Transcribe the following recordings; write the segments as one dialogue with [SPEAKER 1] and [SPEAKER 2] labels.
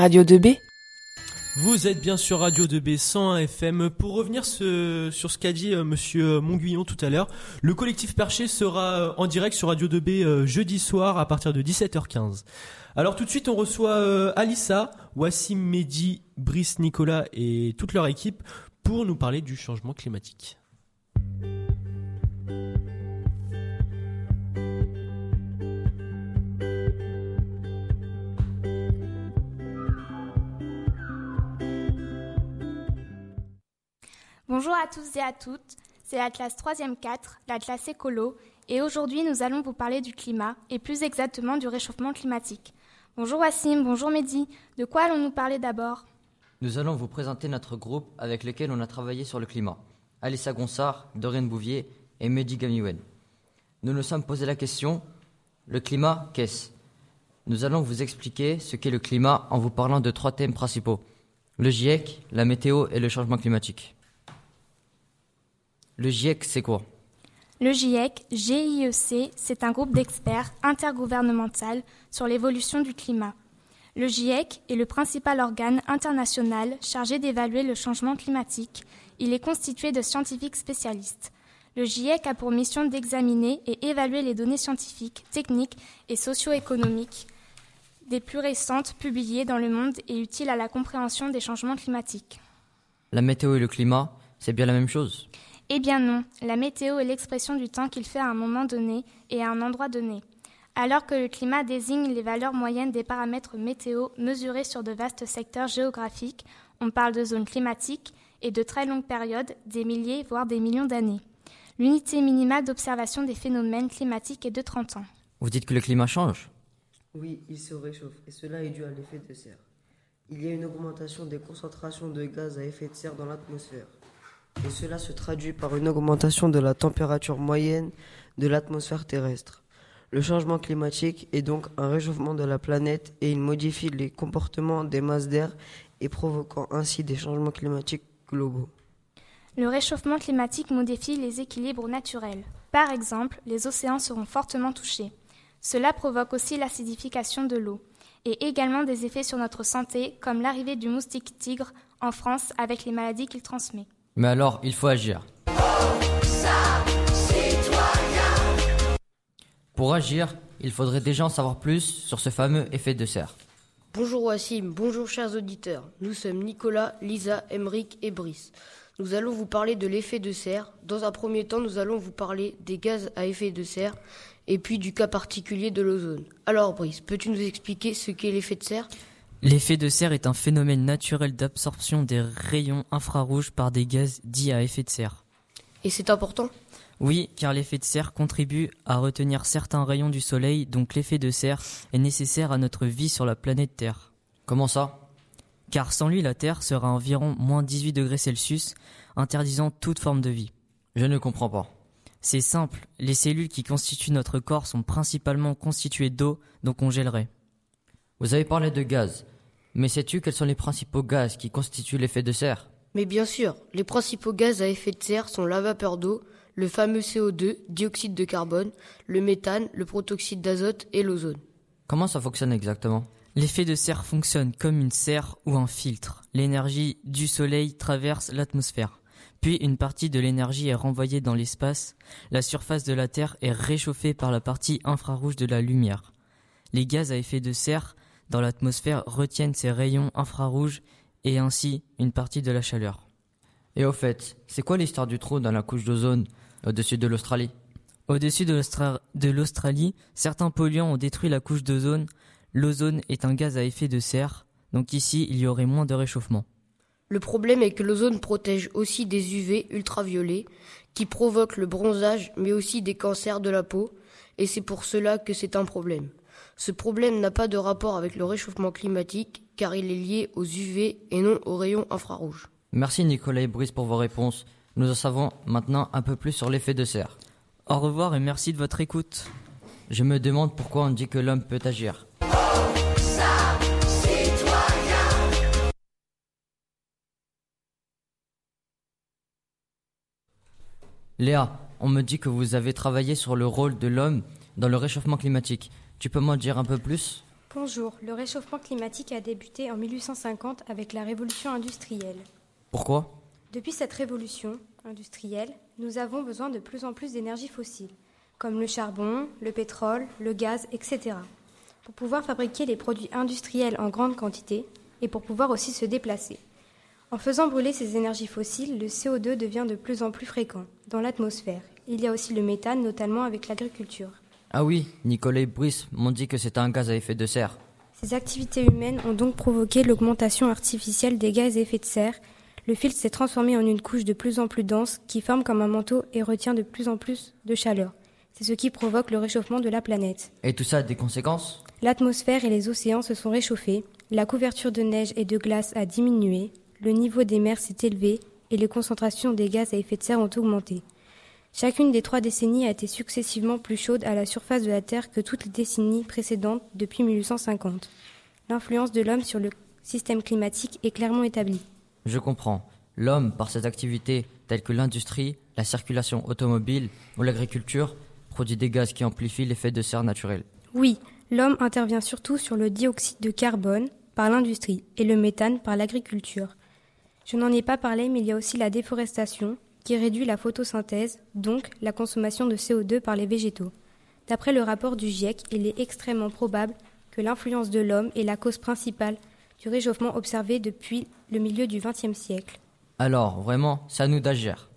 [SPEAKER 1] Radio 2B
[SPEAKER 2] Vous êtes bien sur Radio 2B 101 FM. Pour revenir sur ce qu'a dit euh, Monsieur Monguillon tout à l'heure, le collectif Perché sera euh, en direct sur Radio 2B euh, jeudi soir à partir de 17h15. Alors tout de suite, on reçoit euh, Alissa, Wassim Mehdi, Brice Nicolas et toute leur équipe pour nous parler du changement climatique.
[SPEAKER 3] Bonjour à tous et à toutes, c'est la classe 3e 4, la classe écolo, et aujourd'hui nous allons vous parler du climat, et plus exactement du réchauffement climatique. Bonjour Wassim, bonjour Mehdi, de quoi allons-nous parler d'abord?
[SPEAKER 4] Nous allons vous présenter notre groupe avec lequel on a travaillé sur le climat. Alissa Gonsard, Doreen Bouvier et Mehdi Gamiwen. Nous nous sommes posé la question, le climat, qu'est-ce? Nous allons vous expliquer ce qu'est le climat en vous parlant de trois thèmes principaux. Le GIEC, la météo et le changement climatique. Le GIEC, c'est quoi?
[SPEAKER 3] Le GIEC, GIEC, c'est un groupe d'experts intergouvernemental sur l'évolution du climat. Le GIEC est le principal organe international chargé d'évaluer le changement climatique. Il est constitué de scientifiques spécialistes. Le GIEC a pour mission d'examiner et évaluer les données scientifiques, techniques et socio-économiques des plus récentes publiées dans le monde et utiles à la compréhension des changements climatiques.
[SPEAKER 4] La météo et le climat, c'est bien la même chose?
[SPEAKER 3] Eh bien non, la météo est l'expression du temps qu'il fait à un moment donné et à un endroit donné. Alors que le climat désigne les valeurs moyennes des paramètres météo mesurés sur de vastes secteurs géographiques, on parle de zones climatiques et de très longues périodes, des milliers voire des millions d'années. L'unité minimale d'observation des phénomènes climatiques est de 30 ans.
[SPEAKER 4] Vous dites que le climat change
[SPEAKER 5] Oui, il se réchauffe et cela est dû à l'effet de serre. Il y a une augmentation des concentrations de gaz à effet de serre dans l'atmosphère. Cela se traduit par une augmentation de la température moyenne de l'atmosphère terrestre. Le changement climatique est donc un réchauffement de la planète et il modifie les comportements des masses d'air et provoquant ainsi des changements climatiques globaux.
[SPEAKER 3] Le réchauffement climatique modifie les équilibres naturels. Par exemple, les océans seront fortement touchés. Cela provoque aussi l'acidification de l'eau et également des effets sur notre santé comme l'arrivée du moustique tigre en France avec les maladies qu'il transmet.
[SPEAKER 4] Mais alors, il faut agir. Pour agir, il faudrait déjà en savoir plus sur ce fameux effet de serre.
[SPEAKER 6] Bonjour Wassim, bonjour chers auditeurs. Nous sommes Nicolas, Lisa, Emeric et Brice. Nous allons vous parler de l'effet de serre. Dans un premier temps, nous allons vous parler des gaz à effet de serre et puis du cas particulier de l'ozone. Alors Brice, peux-tu nous expliquer ce qu'est l'effet de serre?
[SPEAKER 7] L'effet de serre est un phénomène naturel d'absorption des rayons infrarouges par des gaz dits à effet de serre.
[SPEAKER 6] Et c'est important?
[SPEAKER 7] Oui, car l'effet de serre contribue à retenir certains rayons du Soleil, donc l'effet de serre est nécessaire à notre vie sur la planète Terre.
[SPEAKER 4] Comment ça?
[SPEAKER 7] Car sans lui, la Terre sera à environ moins 18 degrés Celsius, interdisant toute forme de vie.
[SPEAKER 4] Je ne comprends pas.
[SPEAKER 7] C'est simple, les cellules qui constituent notre corps sont principalement constituées d'eau, donc on gèlerait.
[SPEAKER 4] Vous avez parlé de gaz. Mais sais-tu quels sont les principaux gaz qui constituent l'effet de serre?
[SPEAKER 6] Mais bien sûr, les principaux gaz à effet de serre sont la vapeur d'eau, le fameux CO2, dioxyde de carbone, le méthane, le protoxyde d'azote et l'ozone.
[SPEAKER 4] Comment ça fonctionne exactement?
[SPEAKER 7] L'effet de serre fonctionne comme une serre ou un filtre. L'énergie du Soleil traverse l'atmosphère. Puis une partie de l'énergie est renvoyée dans l'espace. La surface de la Terre est réchauffée par la partie infrarouge de la lumière. Les gaz à effet de serre dans l'atmosphère retiennent ces rayons infrarouges et ainsi une partie de la chaleur.
[SPEAKER 4] Et au fait, c'est quoi l'histoire du trou dans la couche d'ozone au-dessus de l'Australie?
[SPEAKER 7] Au-dessus de l'Austra- de l'Australie, certains polluants ont détruit la couche d'ozone. L'ozone est un gaz à effet de serre, donc ici il y aurait moins de réchauffement.
[SPEAKER 6] Le problème est que l'ozone protège aussi des UV ultraviolets qui provoquent le bronzage mais aussi des cancers de la peau et c'est pour cela que c'est un problème. Ce problème n'a pas de rapport avec le réchauffement climatique car il est lié aux UV et non aux rayons infrarouges.
[SPEAKER 4] Merci Nicolas et Brice pour vos réponses. Nous en savons maintenant un peu plus sur l'effet de serre.
[SPEAKER 7] Au revoir et merci de votre écoute.
[SPEAKER 4] Je me demande pourquoi on dit que l'homme peut agir. Léa, on me dit que vous avez travaillé sur le rôle de l'homme dans le réchauffement climatique. Tu peux m'en dire un peu plus?
[SPEAKER 1] Bonjour, le réchauffement climatique a débuté en 1850 avec la révolution industrielle.
[SPEAKER 4] Pourquoi?
[SPEAKER 1] Depuis cette révolution industrielle, nous avons besoin de plus en plus d'énergie fossile, comme le charbon, le pétrole, le gaz, etc., pour pouvoir fabriquer les produits industriels en grande quantité et pour pouvoir aussi se déplacer. En faisant brûler ces énergies fossiles, le CO2 devient de plus en plus fréquent dans l'atmosphère. Il y a aussi le méthane, notamment avec l'agriculture.
[SPEAKER 4] Ah oui, Nicolas et Brice m'ont dit que c'était un gaz à effet de serre.
[SPEAKER 1] Ces activités humaines ont donc provoqué l'augmentation artificielle des gaz à effet de serre. Le filtre s'est transformé en une couche de plus en plus dense qui forme comme un manteau et retient de plus en plus de chaleur. C'est ce qui provoque le réchauffement de la planète.
[SPEAKER 4] Et tout ça a des conséquences?
[SPEAKER 1] L'atmosphère et les océans se sont réchauffés, la couverture de neige et de glace a diminué, le niveau des mers s'est élevé et les concentrations des gaz à effet de serre ont augmenté. Chacune des trois décennies a été successivement plus chaude à la surface de la Terre que toutes les décennies précédentes depuis 1850. L'influence de l'homme sur le système climatique est clairement établie.
[SPEAKER 4] Je comprends. L'homme, par ses activités telles que l'industrie, la circulation automobile ou l'agriculture, produit des gaz qui amplifient l'effet de serre naturel.
[SPEAKER 1] Oui, l'homme intervient surtout sur le dioxyde de carbone par l'industrie et le méthane par l'agriculture. Je n'en ai pas parlé, mais il y a aussi la déforestation, qui réduit la photosynthèse, donc la consommation de CO2 par les végétaux. D'après le rapport du GIEC, il est extrêmement probable que l'influence de l'homme est la cause principale du réchauffement observé depuis le milieu du XXe siècle.
[SPEAKER 4] Alors, vraiment, à nous d'agir.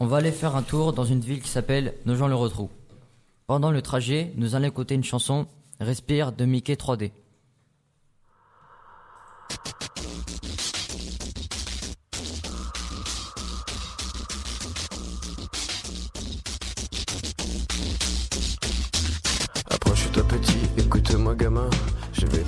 [SPEAKER 4] On va aller faire un tour dans une ville qui s'appelle Nogent-le-Rotrou. Pendant le trajet, nous allons écouter une chanson, Respire de Mickey 3D.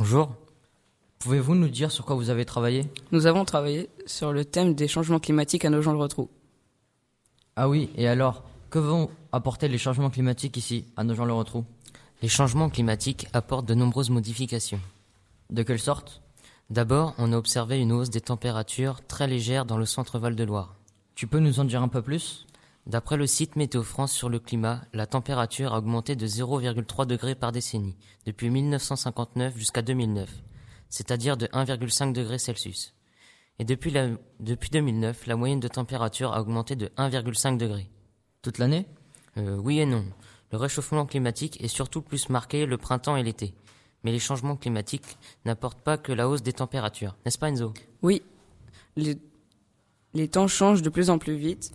[SPEAKER 4] Bonjour. Pouvez-vous nous dire sur quoi vous avez travaillé?
[SPEAKER 8] Nous avons travaillé sur le thème des changements climatiques à nos gens le retrou.
[SPEAKER 4] Ah oui, et alors, que vont apporter les changements climatiques ici, à nos gens le retrou
[SPEAKER 9] Les changements climatiques apportent de nombreuses modifications.
[SPEAKER 4] De quelle sorte?
[SPEAKER 9] D'abord, on a observé une hausse des températures très légère dans le centre Val-de-Loire.
[SPEAKER 4] Tu peux nous en dire un peu plus?
[SPEAKER 9] D'après le site Météo France sur le climat, la température a augmenté de 0,3 degrés par décennie, depuis 1959 jusqu'à 2009, c'est-à-dire de 1,5 degrés Celsius. Et depuis, la- depuis 2009, la moyenne de température a augmenté de 1,5 degrés.
[SPEAKER 4] Toute l'année?
[SPEAKER 9] Euh, oui et non. Le réchauffement climatique est surtout plus marqué le printemps et l'été. Mais les changements climatiques n'apportent pas que la hausse des températures, n'est-ce pas Enzo?
[SPEAKER 8] Oui, les, les temps changent de plus en plus vite.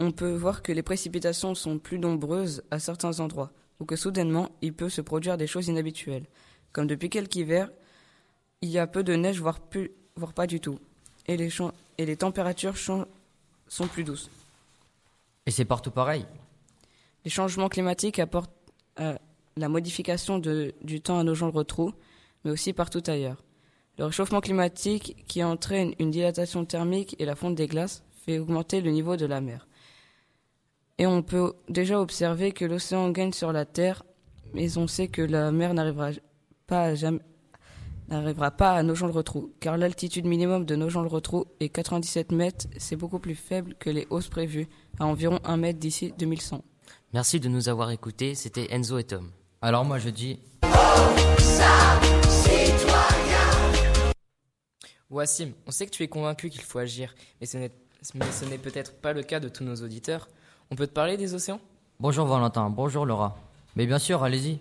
[SPEAKER 8] On peut voir que les précipitations sont plus nombreuses à certains endroits, ou que soudainement il peut se produire des choses inhabituelles. Comme depuis quelques hivers, il y a peu de neige, voire, plus, voire pas du tout. Et les, chan- et les températures sont plus douces.
[SPEAKER 4] Et c'est partout pareil
[SPEAKER 8] Les changements climatiques apportent euh, la modification de- du temps à nos gens le retrou, mais aussi partout ailleurs. Le réchauffement climatique qui entraîne une dilatation thermique et la fonte des glaces fait augmenter le niveau de la mer. Et on peut déjà observer que l'océan gagne sur la Terre, mais on sait que la mer n'arrivera pas à jamais n'arrivera pas à Nogent-le-Rotrou, car l'altitude minimum de Nogent-le-Rotrou est 97 mètres, c'est beaucoup plus faible que les hausses prévues, à environ 1 mètre d'ici 2100.
[SPEAKER 9] Merci de nous avoir écoutés, c'était Enzo et Tom.
[SPEAKER 4] Alors moi je dis,
[SPEAKER 10] Wassim, on sait que tu es convaincu qu'il faut agir, mais ce n'est mais ce n'est peut-être pas le cas de tous nos auditeurs. On peut te parler des océans?
[SPEAKER 4] Bonjour Valentin, bonjour Laura. Mais bien sûr, allez-y.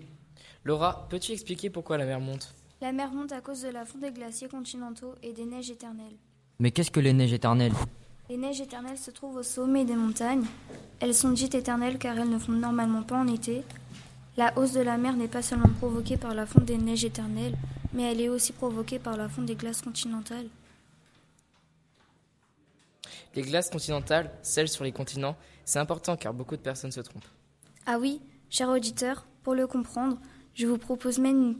[SPEAKER 10] Laura, peux-tu expliquer pourquoi la mer monte?
[SPEAKER 11] La mer monte à cause de la fonte des glaciers continentaux et des neiges éternelles.
[SPEAKER 4] Mais qu'est-ce que les neiges éternelles?
[SPEAKER 11] Les neiges éternelles se trouvent au sommet des montagnes. Elles sont dites éternelles car elles ne fondent normalement pas en été. La hausse de la mer n'est pas seulement provoquée par la fonte des neiges éternelles, mais elle est aussi provoquée par la fonte des glaces continentales.
[SPEAKER 10] Les glaces continentales, celles sur les continents, c'est important car beaucoup de personnes se trompent.
[SPEAKER 11] Ah oui, Chers auditeurs, pour le comprendre, je vous propose même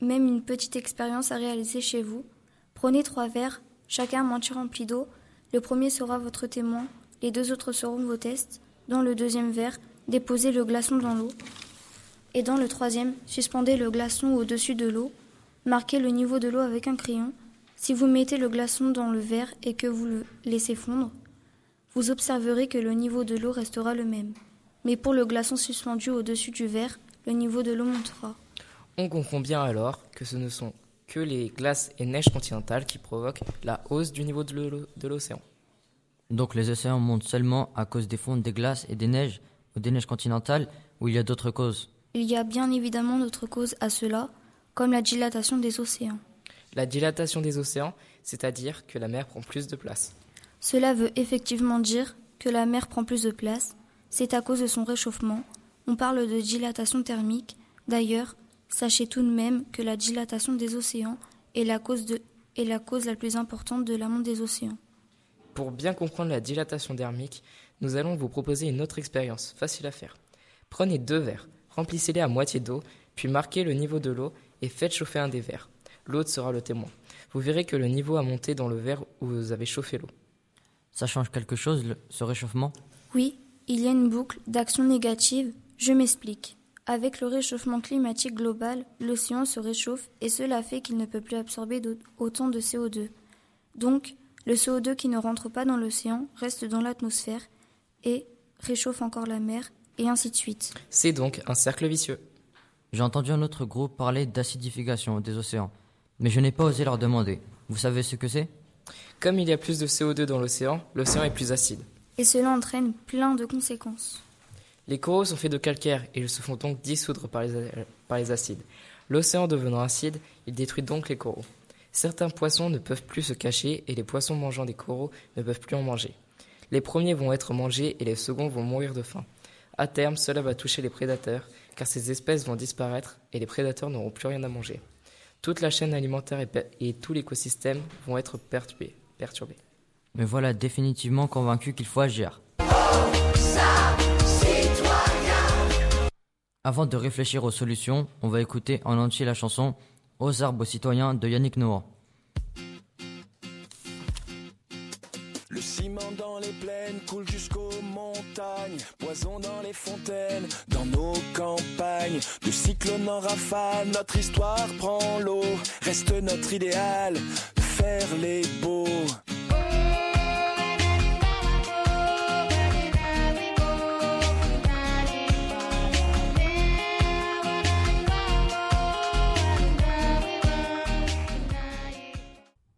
[SPEAKER 11] une, petite expérience à réaliser chez vous. Prenez trois verres, chacun moitié rempli d'eau. Le premier sera votre témoin, les deux autres seront vos tests. Dans le deuxième verre, déposez le glaçon dans l'eau. Et dans le troisième, suspendez le glaçon au-dessus de l'eau. Marquez le niveau de l'eau avec un crayon. Si vous mettez le glaçon dans le verre et que vous le laissez fondre, vous observerez que le niveau de l'eau restera le même. Mais pour le glaçon suspendu au-dessus du verre, le niveau de l'eau montera.
[SPEAKER 10] On comprend bien alors que ce ne sont que les glaces et neiges continentales qui provoquent la hausse du niveau de l'océan.
[SPEAKER 4] Donc les océans montent seulement à cause des fonds des glaces et des neiges ou des neiges continentales ou il y a d'autres causes?
[SPEAKER 11] Il y a bien évidemment d'autres causes à cela, comme la dilatation des océans.
[SPEAKER 10] La dilatation des océans, c'est-à-dire que la mer prend plus de place.
[SPEAKER 11] Cela veut effectivement dire que la mer prend plus de place, c'est à cause de son réchauffement. On parle de dilatation thermique. D'ailleurs, sachez tout de même que la dilatation des océans est la cause, de, est la, cause la plus importante de l'amont des océans.
[SPEAKER 10] Pour bien comprendre la dilatation thermique, nous allons vous proposer une autre expérience, facile à faire. Prenez deux verres, remplissez-les à moitié d'eau, puis marquez le niveau de l'eau et faites chauffer un des verres. L'autre sera le témoin. Vous verrez que le niveau a monté dans le verre où vous avez chauffé l'eau.
[SPEAKER 4] Ça change quelque chose, ce réchauffement?
[SPEAKER 11] Oui, il y a une boucle d'action négative. Je m'explique. Avec le réchauffement climatique global, l'océan se réchauffe et cela fait qu'il ne peut plus absorber autant de CO2. Donc, le CO2 qui ne rentre pas dans l'océan reste dans l'atmosphère et réchauffe encore la mer, et ainsi de suite.
[SPEAKER 10] C'est donc un cercle vicieux.
[SPEAKER 4] J'ai entendu un autre groupe parler d'acidification des océans, mais je n'ai pas osé leur demander. Vous savez ce que c'est?
[SPEAKER 10] Comme il y a plus de CO2 dans l'océan, l'océan est plus acide.
[SPEAKER 11] Et cela entraîne plein de conséquences.
[SPEAKER 10] Les coraux sont faits de calcaire et ils se font donc dissoudre par les, par les acides. L'océan devenant acide, il détruit donc les coraux. Certains poissons ne peuvent plus se cacher et les poissons mangeant des coraux ne peuvent plus en manger. Les premiers vont être mangés et les seconds vont mourir de faim. À terme, cela va toucher les prédateurs, car ces espèces vont disparaître et les prédateurs n'auront plus rien à manger. Toute la chaîne alimentaire et, tout l'écosystème vont être perturbés. perturbés.
[SPEAKER 4] Me voilà définitivement convaincu qu'il faut agir. Avant de réfléchir aux solutions, on va écouter en entier la chanson Aux arbres citoyens de Yannick Noah.
[SPEAKER 12] Poison dans les fontaines, dans nos campagnes, de cyclone en rafale, notre histoire prend l'eau, reste notre idéal, faire les beaux.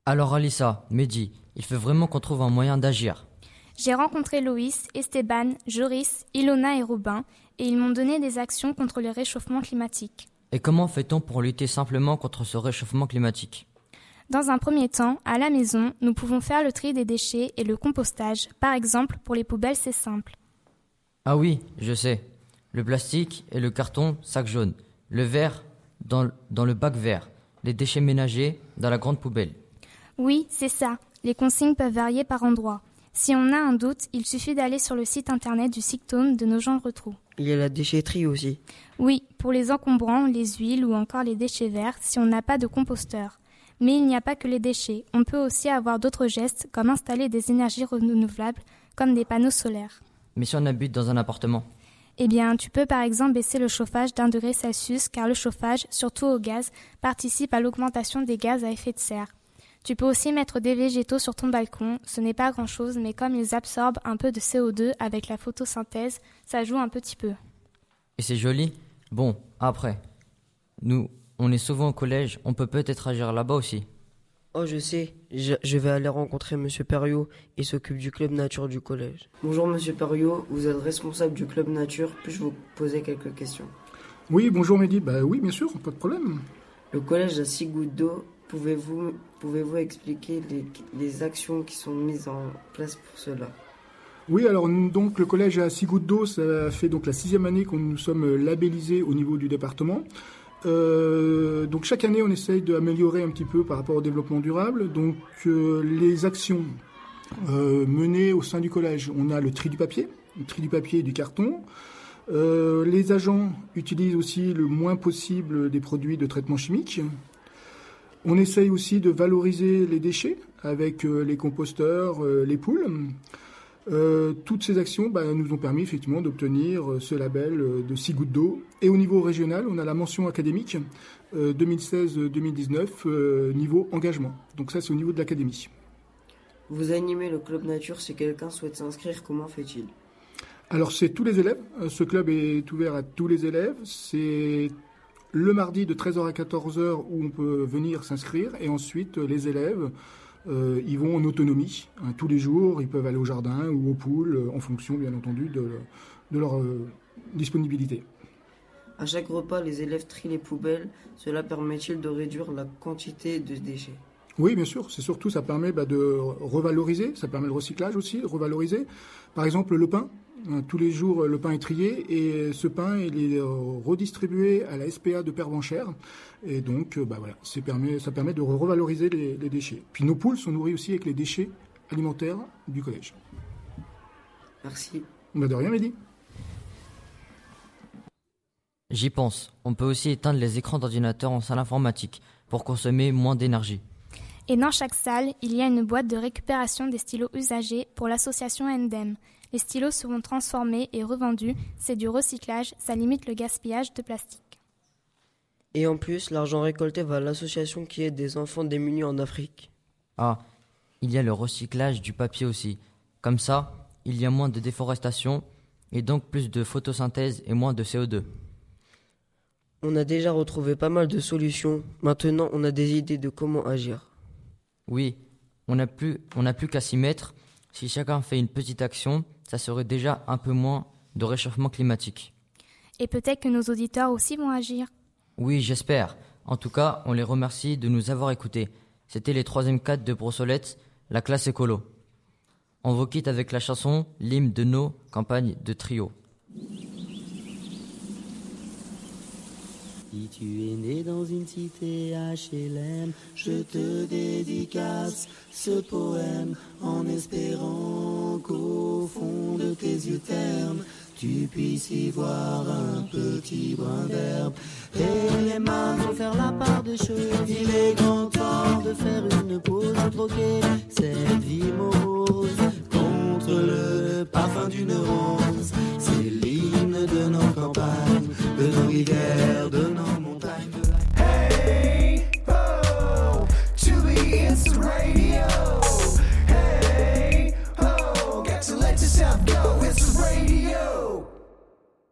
[SPEAKER 4] Alors Alissa, Mehdi, il faut vraiment qu'on trouve un moyen d'agir.
[SPEAKER 3] J'ai rencontré Loïs, Esteban, Joris, Ilona et Robin, et ils m'ont donné des actions contre le réchauffement climatique.
[SPEAKER 4] Et comment fait-on pour lutter simplement contre ce réchauffement climatique?
[SPEAKER 3] Dans un premier temps, à la maison, nous pouvons faire le tri des déchets et le compostage. Par exemple, pour les poubelles, c'est simple.
[SPEAKER 4] Ah oui, je sais. Le plastique et le carton, sac jaune. Le verre, dans, dans le bac vert. Les déchets ménagers, dans la grande poubelle.
[SPEAKER 3] Oui, c'est ça. Les consignes peuvent varier par endroit. Si on a un doute, il suffit d'aller sur le site internet du Sictome de nos gens retrou.
[SPEAKER 5] Il y a la déchetterie aussi.
[SPEAKER 3] Oui, pour les encombrants, les huiles ou encore les déchets verts si on n'a pas de composteur. Mais il n'y a pas que les déchets. On peut aussi avoir d'autres gestes comme installer des énergies renouvelables comme des panneaux solaires.
[SPEAKER 4] Mais si on habite dans un appartement
[SPEAKER 3] eh bien, tu peux par exemple baisser le chauffage d'un degré Celsius car le chauffage, surtout au gaz, participe à l'augmentation des gaz à effet de serre. Tu peux aussi mettre des végétaux sur ton balcon, ce n'est pas grand-chose, mais comme ils absorbent un peu de CO2 avec la photosynthèse, ça joue un petit peu.
[SPEAKER 4] Et c'est joli. Bon, après, nous, on est souvent au collège, on peut peut-être agir là-bas aussi.
[SPEAKER 5] Oh, je sais, je, vais aller rencontrer Monsieur Perriot, il s'occupe du club nature du collège. Bonjour Monsieur Perriot, vous êtes responsable du club nature, puis-je vous poser quelques questions?
[SPEAKER 13] Oui, bonjour Mehdi, bah oui, bien sûr, pas de problème.
[SPEAKER 5] Le collège a six gouttes d'eau, pouvez-vous expliquer les, actions qui sont mises en place pour cela?
[SPEAKER 13] Oui, alors donc le collège à six gouttes d'eau, ça fait donc la sixième année que nous sommes labellisés au niveau du département. Euh, donc chaque année, on essaye d'améliorer un petit peu par rapport au développement durable. Donc euh, les actions euh, menées au sein du collège, on a le tri du papier, le tri du papier et du carton. Euh, les agents utilisent aussi le moins possible des produits de traitement chimique. On essaye aussi de valoriser les déchets avec euh, les composteurs, euh, les poules. toutes ces actions bah, nous ont permis effectivement d'obtenir ce label de 6 gouttes d'eau. Et au niveau régional, on a la mention académique 2016-2019 niveau engagement. Donc ça, c'est au niveau de l'académie.
[SPEAKER 5] Vous animez le club nature. Si quelqu'un souhaite s'inscrire, comment fait-il?
[SPEAKER 13] Alors c'est tous les élèves. Euh, ce club est ouvert à tous les élèves. C'est le mardi de 13h à 14h où on peut venir s'inscrire et ensuite euh, les élèves euh, ils vont en autonomie. Hein, tous les jours, ils peuvent aller au jardin ou au pool en fonction bien entendu de, leur disponibilité.
[SPEAKER 5] À chaque repas, les élèves trient les poubelles. Cela permet-il de réduire la quantité de déchets?
[SPEAKER 13] Oui, bien sûr. C'est surtout, ça permet bah, de revaloriser, ça permet le recyclage aussi, de revaloriser. Par exemple, le pain. Hein, tous les jours, le pain est trié et ce pain, il est euh, redistribué à la SPA de Pervenchère. Et donc, euh, bah, voilà, permet, ça permet de revaloriser les, déchets. Puis nos poules sont nourries aussi avec les déchets alimentaires du collège.
[SPEAKER 5] Merci.
[SPEAKER 13] Bah, de rien, Mehdi.
[SPEAKER 4] J'y pense. On peut aussi éteindre les écrans d'ordinateur en salle informatique pour consommer moins d'énergie.
[SPEAKER 3] Et dans chaque salle, il y a une boîte de récupération des stylos usagés pour l'association Endem. Les stylos seront transformés et revendus. C'est du recyclage, ça limite le gaspillage de plastique.
[SPEAKER 5] Et en plus, l'argent récolté va à l'association qui aide des enfants démunis en Afrique.
[SPEAKER 4] Ah, il y a le recyclage du papier aussi. Comme ça, il y a moins de déforestation et donc plus de photosynthèse et moins de CO2.
[SPEAKER 5] On a déjà retrouvé pas mal de solutions. Maintenant, on a des idées de comment agir.
[SPEAKER 4] Oui, on n'a plus, plus qu'à s'y mettre. Si chacun fait une petite action, ça serait déjà un peu moins de réchauffement climatique.
[SPEAKER 3] Et peut-être que nos auditeurs aussi vont agir.
[SPEAKER 4] Oui, j'espère. En tout cas, on les remercie de nous avoir écoutés. C'était les troisième cadres de Brossolette, la classe écolo. On vous quitte avec la chanson L'hymne de nos campagnes de trio.
[SPEAKER 14] Si tu es né dans une cité HLM, je te dédicace ce poème en espérant qu'au fond de tes yeux ternes, tu puisses y voir un petit brin d'herbe. Et les mains vont faire la part des choses. Il est grand temps de faire une pause, troquer cette vie morose contre le parfum d'une rose. C'est l'hymne de nos campagnes, de nos rivières, de Go! it's a radio.